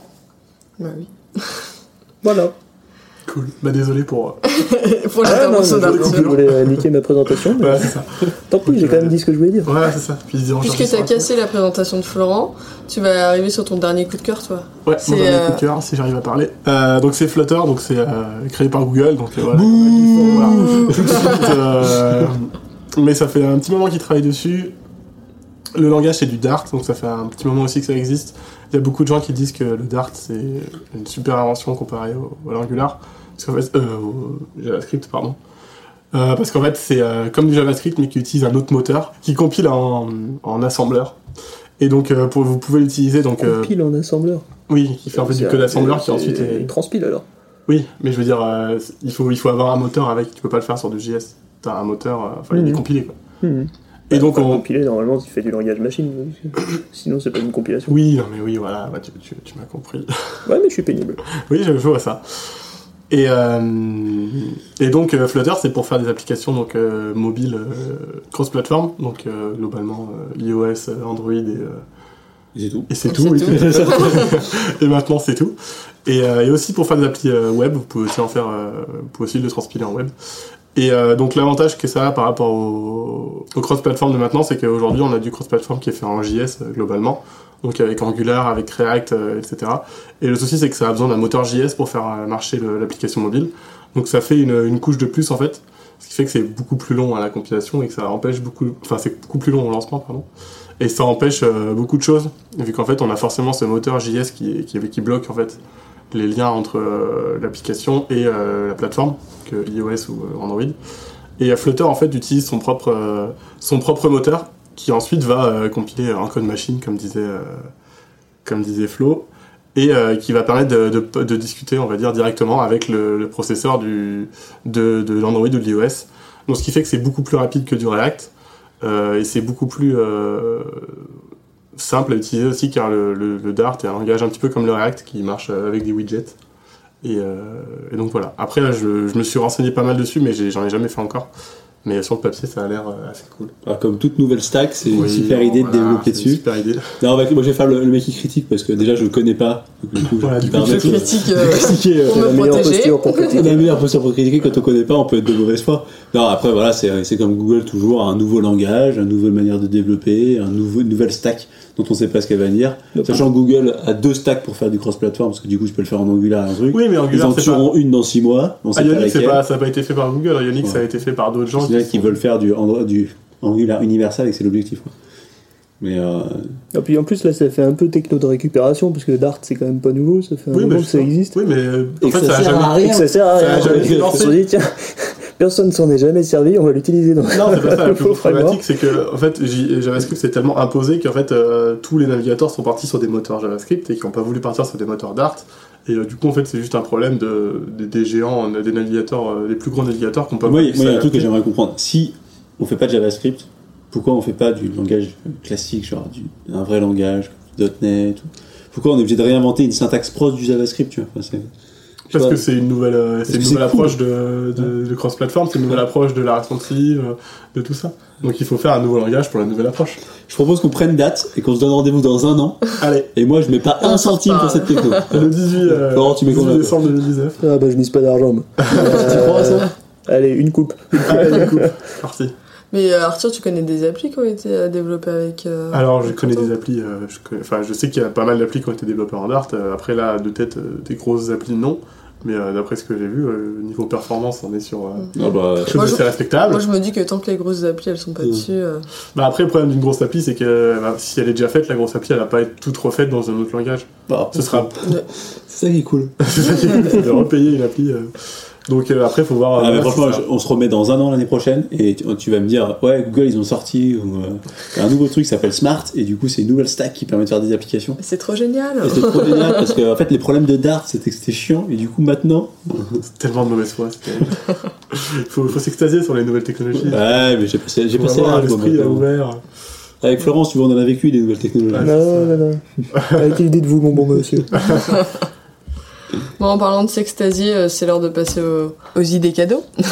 Bah oui. Voilà. Cool. Bah, désolé pour. euh, Pour Ah, non, l'intervention mais je, je d'Arthur. voulais euh, niquer ma présentation, mais Ouais, c'est ça. tant pis, j'ai quand même dit ce que je voulais dire. Ouais, c'est ça. Puis Puisque t'as cassé la présentation de Florent, tu vas arriver sur ton dernier coup de cœur, toi. Ouais, C'est, mon dernier euh, coup de cœur, si j'arrive à parler. Euh, donc c'est Flutter, donc c'est euh, créé par Google, donc euh, voilà. Suite, mais ça fait un petit moment qu'ils travaillent dessus. Le langage c'est du Dart, donc ça fait un petit moment aussi que ça existe. Il y a beaucoup de gens qui disent que le Dart c'est une super invention comparée au, à l'Angular, parce qu'en fait, euh, au JavaScript pardon. Euh, parce qu'en fait c'est euh, comme du JavaScript mais qui utilise un autre moteur, qui compile en, en assembleur. Et donc euh, pour, vous pouvez l'utiliser donc Compile en assembleur. oui, qui fait en fait du code assembleur qui ensuite est... Il transpile alors. Oui, mais je veux dire, il, faut, il faut avoir un moteur avec, tu peux pas le faire sur du JS. T'as un moteur, enfin il est Mhm. compilé quoi. Mhm. Et donc Enfin, on... compiler, normalement, il fait du langage machine. Sinon, c'est pas une compilation. Oui, non mais oui, voilà, bah, tu, tu, tu m'as compris. Ouais, mais je suis pénible. oui, je, vois ça. Et, euh, et donc euh, Flutter, c'est pour faire des applications donc euh, mobiles euh, cross-platform, donc euh, globalement euh, iOS, Android et, euh, C'est tout. Et c'est Et tout, oui. tout. et maintenant, c'est tout. Et, euh, et aussi pour faire des applis euh, web, vous pouvez aussi en faire, euh, vous pouvez aussi le transpiler en web. Et euh, donc l'avantage que ça a par rapport au, cross-platform de maintenant, c'est qu'aujourd'hui on a du cross-platform qui est fait en JS euh, globalement, donc avec Angular, avec React, euh, etc. Et le souci c'est que ça a besoin d'un moteur JS pour faire marcher l'application mobile. Donc ça fait une, couche de plus en fait, ce qui fait que c'est beaucoup plus long à la compilation et que ça empêche beaucoup, enfin c'est beaucoup plus long au lancement pardon. Et ça empêche beaucoup de choses, vu qu'en fait on a forcément ce moteur JS qui bloque en fait les liens entre euh, l'application et euh, la plateforme, que iOS ou euh, Android. Et Flutter en fait utilise son propre, son propre moteur qui ensuite va compiler en code machine, comme disait, comme disait Flo, et qui va permettre de, discuter, on va dire, directement avec le, processeur du, de, l'Android ou de l'iOS. Donc ce qui fait que c'est beaucoup plus rapide que du React, et c'est beaucoup plus simple à utiliser aussi car le, le, le Dart est un langage un petit peu comme le React qui marche avec des widgets. Et, euh, et donc voilà. Après là, je, je me suis renseigné pas mal dessus, mais j'en ai jamais fait encore. Mais sur le papier, ça a l'air euh, assez cool. Alors, comme toute nouvelle stack, c'est une Oui, super idée de voilà, développer c'est une dessus. Super idée. Non, bah, moi je vais faire le, le mec qui critique parce que déjà je le connais pas. Donc, du coup, Voilà, du coup, Je de- critique euh, critiquer, euh, pour me meilleure protéger. posture pour On a critiquer. la meilleure posture pour critiquer quand on connaît pas, on peut être de mauvaise foi. Non, après voilà, c'est c'est comme Google toujours, un nouveau langage, une nouvelle manière de développer, un nouveau, une nouvelle stack dont on sait pas ce qu'elle va dire. Sachant que Google a deux stacks pour faire du cross-platform, parce que du coup tu peux le faire en Angular et un truc. Oui, mais Ils Angular, en c'est pas. tueront une dans six mois, on sait Ah, pas Ionic, pas, ça n'a pas été fait par Google. Ionic, Ouais. ça a été fait par d'autres gens. Qui qu'ils sont- veulent faire du, Android- du Angular universal et c'est l'objectif. quoi. Mais euh, Et puis en plus là ça fait un peu techno de récupération parce que Dart c'est quand même pas nouveau, ça fait un Oui, moment que ça existe. Oui, mais euh, Et en que fait, ça ça sert jamais. à rien. Et que ça sert à Ça a rien. jamais été Personne s'en est jamais servi, on va l'utiliser dans Non, c'est pas ça. La le plus faux grosse problématique, c'est que en fait, JavaScript c'est tellement imposé qu'en fait, euh, tous les navigateurs sont partis sur des moteurs JavaScript et qui n'ont pas voulu partir sur des moteurs Dart. Et euh, du coup, en fait, c'est juste un problème de, des, des géants, des navigateurs, euh, les plus gros navigateurs qui n'ont pas moi, il y a un truc que j'aimerais comprendre. Si on fait pas de JavaScript, pourquoi on fait pas du langage classique, genre du, un vrai langage, .NET ou- Pourquoi on est obligé de réinventer une syntaxe proche du JavaScript tu vois? Enfin, Parce que c'est une nouvelle, euh, c'est une nouvelle cool. approche de, de, de cross-platform, c'est une nouvelle approche de la responsive, euh, de tout ça. Donc il faut faire un nouveau langage pour la nouvelle approche. Je propose qu'on prenne date et qu'on se donne rendez-vous dans un an. Allez, Et moi, je mets pas un centime pour cette techno. le 18, euh, Florent, tu mets 18 combien, toi décembre 2019. Ah bah je mise pas d'argent. Tu crois à ça Allez, une coupe. Allez, coupe. Parti. Mais euh, Arthur, tu connais des applis qui ont été euh, développées avec. euh, Alors, je connais des applis, euh, je, connais- enfin, je sais qu'il y a pas mal d'applis qui ont été développées en Dart. Euh, après, là, de tête, euh, des grosses applis, non. Mais euh, d'après ce que j'ai vu, euh, niveau performance, on est sur euh, Ah bah, quelque chose d'assez respectable. Moi, je me dis que tant que les grosses applis elles sont pas Mm. dessus. euh, Bah, après, le problème d'une grosse appli, c'est que bah, si elle est déjà faite, la grosse appli, elle va pas être toute refaite dans un autre langage. bah, Ce sera c'est ça qui est cool. c'est ça qui est cool, c'est de repayer une appli. Donc euh, après, faut voir. Ah, mais euh, franchement, si ça- je- on se remet dans un an l'année prochaine et tu, tu vas me dire, ouais, Google, ils ont sorti ou, euh, un nouveau truc qui s'appelle Smart et du coup, c'est une nouvelle stack qui permet de faire des applications. C'est trop génial. C'est trop génial parce que en fait, les problèmes de Dart, c'était que c'était chiant et du coup, maintenant. c'est tellement de mauvaise foi. terrible. faut, faut s'extasier sur les nouvelles technologies. Ouais, mais j'ai passé, j'ai passé l'âge, l'esprit ouvert. Avec Florence, tu vois, on en a vécu des nouvelles technologies. Ouais. Non, non, non. Arrêtez l'idée de vous, mon bon monsieur. Bon, en parlant de s'extasier, euh, c'est l'heure de passer aux, aux idées cadeaux.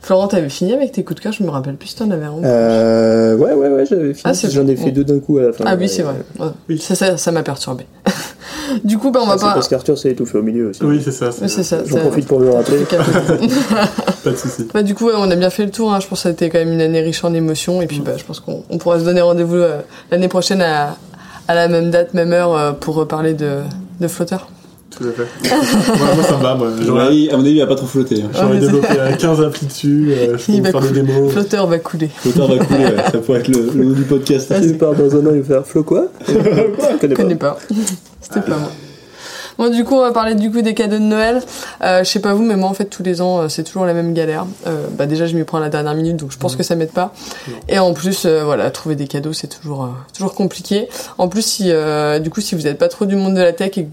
Florent, t'avais fini avec tes coups de cœur, je me rappelle plus si t'en avais un. Euh, ouais, ouais, ouais, j'avais fini. Ah, J'en ai bon. fait deux d'un coup à la fin. ah oui, c'est vrai. Ouais. Oui. Ça, ça, ça m'a perturbé. du coup, bah, on va Ah, pas. parce qu'Arthur s'est étouffé au milieu aussi. Oui, c'est ça. Oui, c'est ça. J'en profite pour le rappeler. Pas de soucis. Bah, du coup, ouais, on a bien fait le tour. hein. Je pense que ça a été quand même une année riche en émotions. Et puis, bah, je pense qu'on on pourra se donner rendez-vous euh, l'année prochaine à, à la même date, même heure, euh, pour reparler de, de flotteur. Tout à fait. Ouais, moi, ça me va. Moi, À mon j'aurais avis, à mon avis, il va pas trop flotter. Hein. j'aurais développé euh, 15 applis dessus. euh, je peux Il va faire des couler. démos. Flotteur va couler. Flotteur va couler, ouais. ça pourrait être le, le nom du podcast. Il part dans un an, il va faire Flo quoi Je Je connais connais pas. pas. C'était pas moi. Bon, du coup, on va parler du coup des cadeaux de Noël. Euh, je sais pas vous, mais moi, en fait, tous les ans, euh, c'est toujours la même galère. Euh, bah, déjà, je m'y prends à la dernière minute, donc je pense que ça m'aide pas. Et en plus, euh, voilà, trouver des cadeaux, c'est toujours, euh, toujours compliqué. En plus, si, euh, du coup, si vous n'êtes pas trop du monde de la tech et que,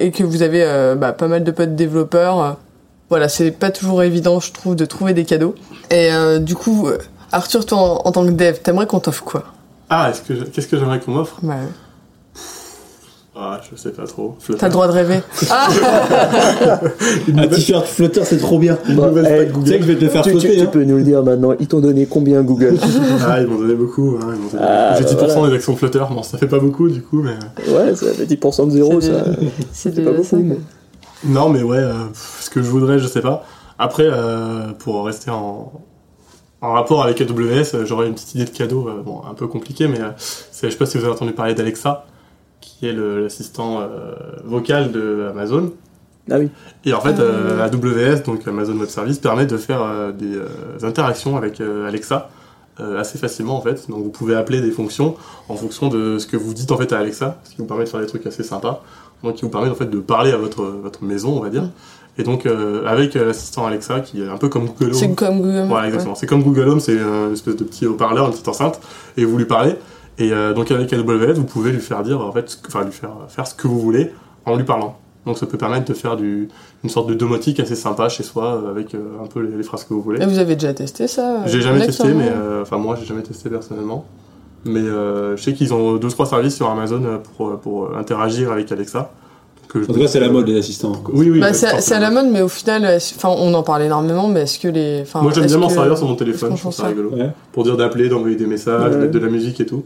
et que vous avez euh, bah, pas mal de potes développeurs, euh, voilà, c'est pas toujours évident, je trouve, de trouver des cadeaux. Et euh, du coup, Arthur, toi, en, en tant que dev, t'aimerais qu'on t'offre quoi? Ah, qu'est-ce que j'aimerais qu'on m'offre? Ah, je sais pas trop. T'as le droit de rêver. Ah Un t-shirt Flutter, c'est trop bien. Bon, nouvelle eh, Tu sais que je vais te le faire tu, tu- flotter. tu hein. peux nous le dire maintenant. Ils t'ont donné combien Google? Ah, ils m'ont donné beaucoup. Hein, ils m'ont donné- Ah, J'ai bah 10% voilà. des actions Flutter. Bon, ça fait pas beaucoup du coup, mais. Ouais, ça fait 10% de zéro, C'est ça. C'est pas beaucoup, ça, mais. Non, mais ouais, euh, ce que je voudrais, je sais pas. Après, euh, pour rester en, en rapport avec AWS, euh, j'aurais une petite idée de cadeau, euh, bon, un peu compliqué, mais euh, je sais pas si vous avez entendu parler d'Alexa, qui est l'assistant euh, vocal de Amazon. Ah oui. Et en fait, euh, oui. AWS, donc Amazon Web Service, permet de faire euh, des euh, interactions avec euh, Alexa euh, assez facilement en fait. Donc vous pouvez appeler des fonctions en fonction de ce que vous dites en fait à Alexa, ce qui vous permet de faire des trucs assez sympas. Donc qui vous permet en fait de parler à votre votre maison, on va dire. Et donc euh, avec euh, l'assistant Alexa, qui est un peu comme Google C'est Home. comme Google. Voilà, ouais. exactement. C'est comme Google Home, c'est euh, une espèce de petit haut-parleur, une petite enceinte, et vous lui parlez. Et euh, donc avec AWS, vous pouvez lui faire dire, en fait, enfin lui faire faire ce que vous voulez en lui parlant. Donc ça peut permettre de faire du, une sorte de domotique assez sympa chez soi, euh, avec euh, un peu les, les phrases que vous voulez. Et vous avez déjà testé ça J'ai jamais Alexa, testé, non mais euh, enfin moi j'ai jamais testé personnellement. Mais euh, je sais qu'ils ont deux trois services sur Amazon pour, pour interagir avec Alexa. Que je- En tout cas, c'est la mode des assistants. quoi. Oui, oui. Bah, bah, c'est à la mode, mais au final, enfin, on en parle énormément, mais est-ce que les. enfin, Moi j'aime bien m'en servir sur mon téléphone, je trouve ça rigolo. Ouais. Pour dire d'appeler, d'envoyer des messages, Ouais. mettre de la musique et tout.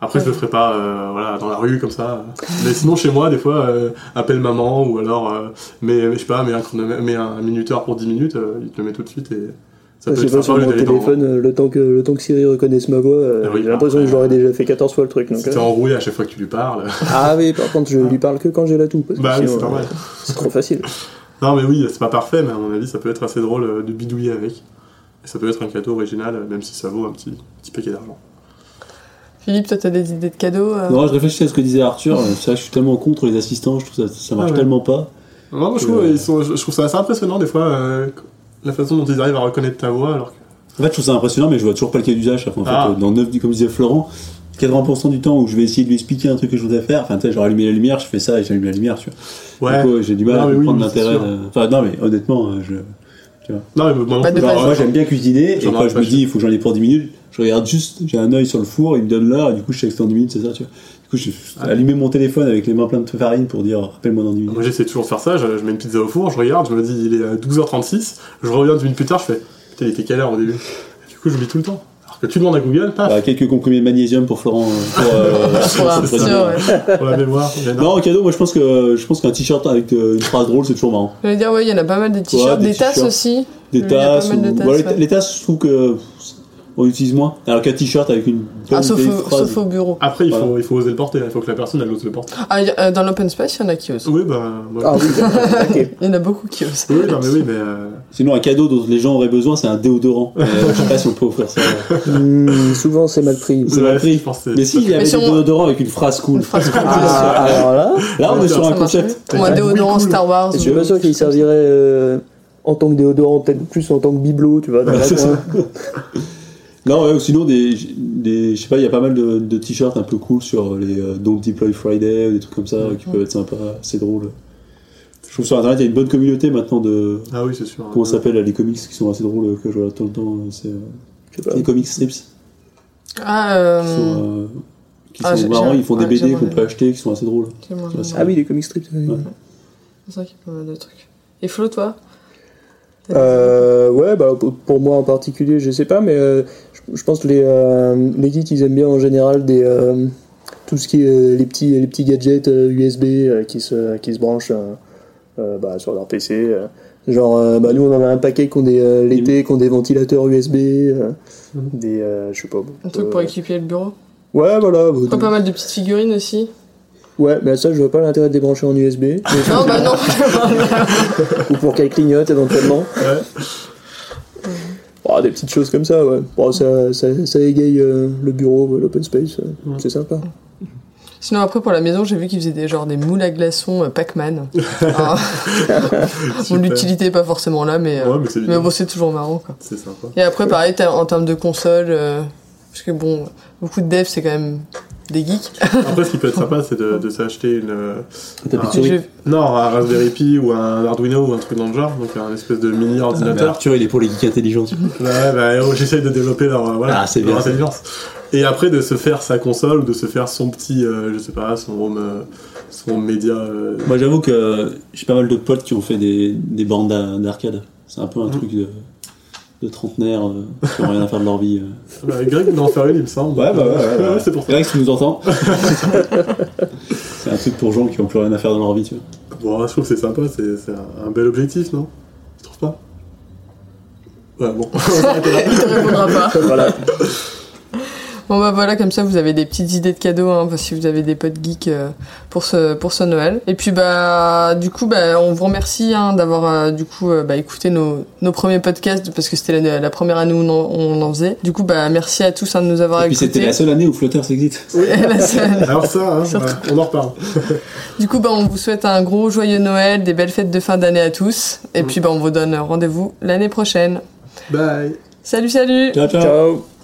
Après, je le ferai pas euh, voilà, dans la rue comme ça. Mais sinon, chez moi, des fois, euh, appelle maman ou alors, euh, mais, je sais pas, mets un, un minuteur pour 10 minutes, euh, il te le met tout de suite et ça Je peut être sympa sur mon dans- téléphone, le temps, que, le temps que Siri reconnaisse ma voix, Ah oui, j'ai l'impression que je l'aurais déjà fait 14 fois le truc. Donc, Si t'es à chaque fois que tu lui parles. Ah oui, par contre, je lui parle que quand j'ai la toux. Parce que bah c'est normal. c'est trop facile. Non, mais oui, c'est pas parfait, mais à mon avis, ça peut être assez drôle de bidouiller avec. Et ça peut être un cadeau original, même si ça vaut un petit, petit paquet d'argent. Philippe, toi, t'as des idées de cadeaux euh Non, je réfléchis à ce que disait Arthur. C'est vrai je suis tellement contre les assistants, je trouve ça, ça marche Ah ouais. tellement pas. Non, moi, je, trouve, Euh. ils sont- je je trouve ça assez impressionnant des fois, euh, la façon dont ils arrivent à reconnaître ta voix alors que. En fait, je trouve ça impressionnant, mais je vois toujours pas le cas d'usage. En fait, Ah. euh, dans 9, comme disait Florent, 80% du temps où je vais essayer de lui expliquer un truc que je voudrais faire, enfin, tu sais, genre allumer la lumière, je fais ça et j'allume la lumière, tu vois. Ouais. Du coup, j'ai du mal Non, à oui, comprendre c'est l'intérêt. de- Enfin, non, mais honnêtement, euh, je. Non, mais moi Pas de j'aime bien cuisiner, et J'en quand aurais je pas me dis, il faut que j'en ai pour 10 minutes, je regarde juste, j'ai un œil sur le four, il me donne l'heure, et du coup, je sais que c'est en 10 minutes, c'est ça, tu vois. Du coup, j'ai Ah. allumé mon téléphone avec les mains pleines de farine pour dire, rappelle-moi dans 10 minutes. Moi j'essaie toujours de faire ça, je, je mets une pizza au four, je regarde, je me dis il est à 12h36, je reviens 10 minutes plus tard, je fais putain il était quelle heure au début? Du coup j'oublie tout le temps. Tu demandes à Google, paf, Bah, quelques comprimés de magnésium pour Florent, euh, pour, euh, Pour ouais. la mémoire. Non, en cadeau, moi je pense que je pense qu'un t-shirt avec euh, une phrase drôle, c'est toujours marrant. Je veux dire, ouais, il y en a pas mal des t-shirts, des des, tasses aussi. Des tasses, de ou- tasses, bon, les, ouais. les tasses, je trouve que on utilise moins. Alors qu'un t-shirt avec une bonne Ah, sauf, vieille au, phrase. sauf au bureau. Après il faut, Voilà. il faut oser le porter, il faut que la personne elle ose le porter. Ah, y a- euh, dans l'open space, il y en a qui osent. Oui bah. Ah oui, ok. Il y en a beaucoup qui osent. Oui, non mais oui, mais. euh, Sinon, un cadeau dont les gens auraient besoin, c'est un déodorant. Euh, je sais pas si on peut offrir ça. Hmm, souvent, c'est mal pris. C'est mal pris. je Mais si, il y avait des on- déodorants avec une phrase cool. Une phrase cool. Ah, alors là, Là, on est sur un concept. Ou un déodorant Star Wars. je suis pas sûr qu'il servirait euh, en tant que déodorant, peut-être plus en tant que bibelot, tu vois. dans. Non, ouais, ou sinon, des, des, je sais pas, il y a pas mal de, de t-shirts un peu cool sur les euh, Don't Deploy Friday, ou des trucs comme ça, qui peuvent être sympas, assez drôles. Je trouve sur internet, il y a une bonne communauté maintenant de. Ah oui, c'est sûr. Comment ça s'appelle là, les comics qui sont assez drôles, euh, que je regarde tout le temps. euh, C'est euh, les comics strips. Ah, euh, qui sont, euh, qui Ah, sont marrants, ils font des ouais, BD j'aimerais qu'on peut acheter, qui sont assez drôles. Ah oui, les comic strips. Ouais. C'est vrai qu'il y a pas mal de trucs. Et Flo, toi? Des- Euh, ouais, bah, pour- pour moi en particulier, je sais pas, mais euh, je, pense que les, euh, les geeks, ils aiment bien en général des, euh, tout ce qui est euh, les, petits, les petits gadgets euh, USB euh, qui, se, qui se branchent euh, euh, bah, sur leur PC. euh. Genre, euh, bah, nous on en a un paquet qui ont des, euh, l'été, qui ont des ventilateurs USB, euh, des, euh, je sais pas. Un truc euh, pour équiper le bureau. Ouais, voilà. bah, Pas, pas mal de petites figurines aussi. Ouais, mais ça, je vois pas l'intérêt de les brancher en USB. Non, bah non. ou pour qu'elles clignotent éventuellement. Ouais. Oh, des petites choses comme ça, ouais. Bon, ça, ça, ça égaye euh, le bureau, euh, l'open space, euh, c'est sympa. Sinon, après, pour la maison, j'ai vu qu'ils faisaient des, genre, des moules à glaçons euh, Pac-Man. Ah. bon, l'utilité est pas forcément là, mais, euh, Ouais, mais bon, c'est toujours marrant, quoi. C'est sympa. Et après, pareil, en termes de console, euh, parce que bon, beaucoup de devs, c'est quand même des geeks. Après, ce qui peut être sympa, c'est de, de s'acheter une. Un Ah. Non, un Raspberry Pi ou un Arduino ou un truc dans le genre, donc un espèce de mini Ah, mais ordinateur. Arthur, il est pour les geeks intelligents. tu vois. Ouais, bah, oh, j'essaye de développer leur, euh, voilà, Ah, c'est leur bien, intelligence. Et après, de se faire sa console ou de se faire son petit, euh, je sais pas, son home, euh, son média. euh, Moi j'avoue que j'ai pas mal de potes qui ont fait des, des bandes d'a- d'arcade. C'est un peu un truc de, de trentenaire euh, qui ont rien à faire de leur vie. euh. bah, Greg voulait en faire une, il me semble. Ouais, bah ouais, ouais, ouais. c'est pour ça. Greg, si tu nous entends. c'est un truc pour gens qui ont plus rien à faire dans leur vie, tu vois. Bon, je trouve que c'est sympa, c'est c'est un, un bel objectif, non? Tu trouves pas? Ouais, bon. Il te répondra pas. voilà. Bon bah voilà, comme ça vous avez des petites idées de cadeaux, hein, si vous avez des potes geeks euh, pour ce pour ce Noël. Et puis bah du coup bah on vous remercie hein, d'avoir euh, du coup euh, bah, écouté nos, nos premiers podcasts parce que c'était la, la première année où on en, on en faisait. Du coup bah merci à tous hein, de nous avoir Et puis écoutés. c'était la seule année où Flutter existe. La seule. Alors ça, hein, on en reparle. Du coup bah on vous souhaite un gros joyeux Noël, des belles fêtes de fin d'année à tous. Et Mm. puis bah on vous donne rendez-vous l'année prochaine. Bye Salut salut. Ciao, ciao. Ciao.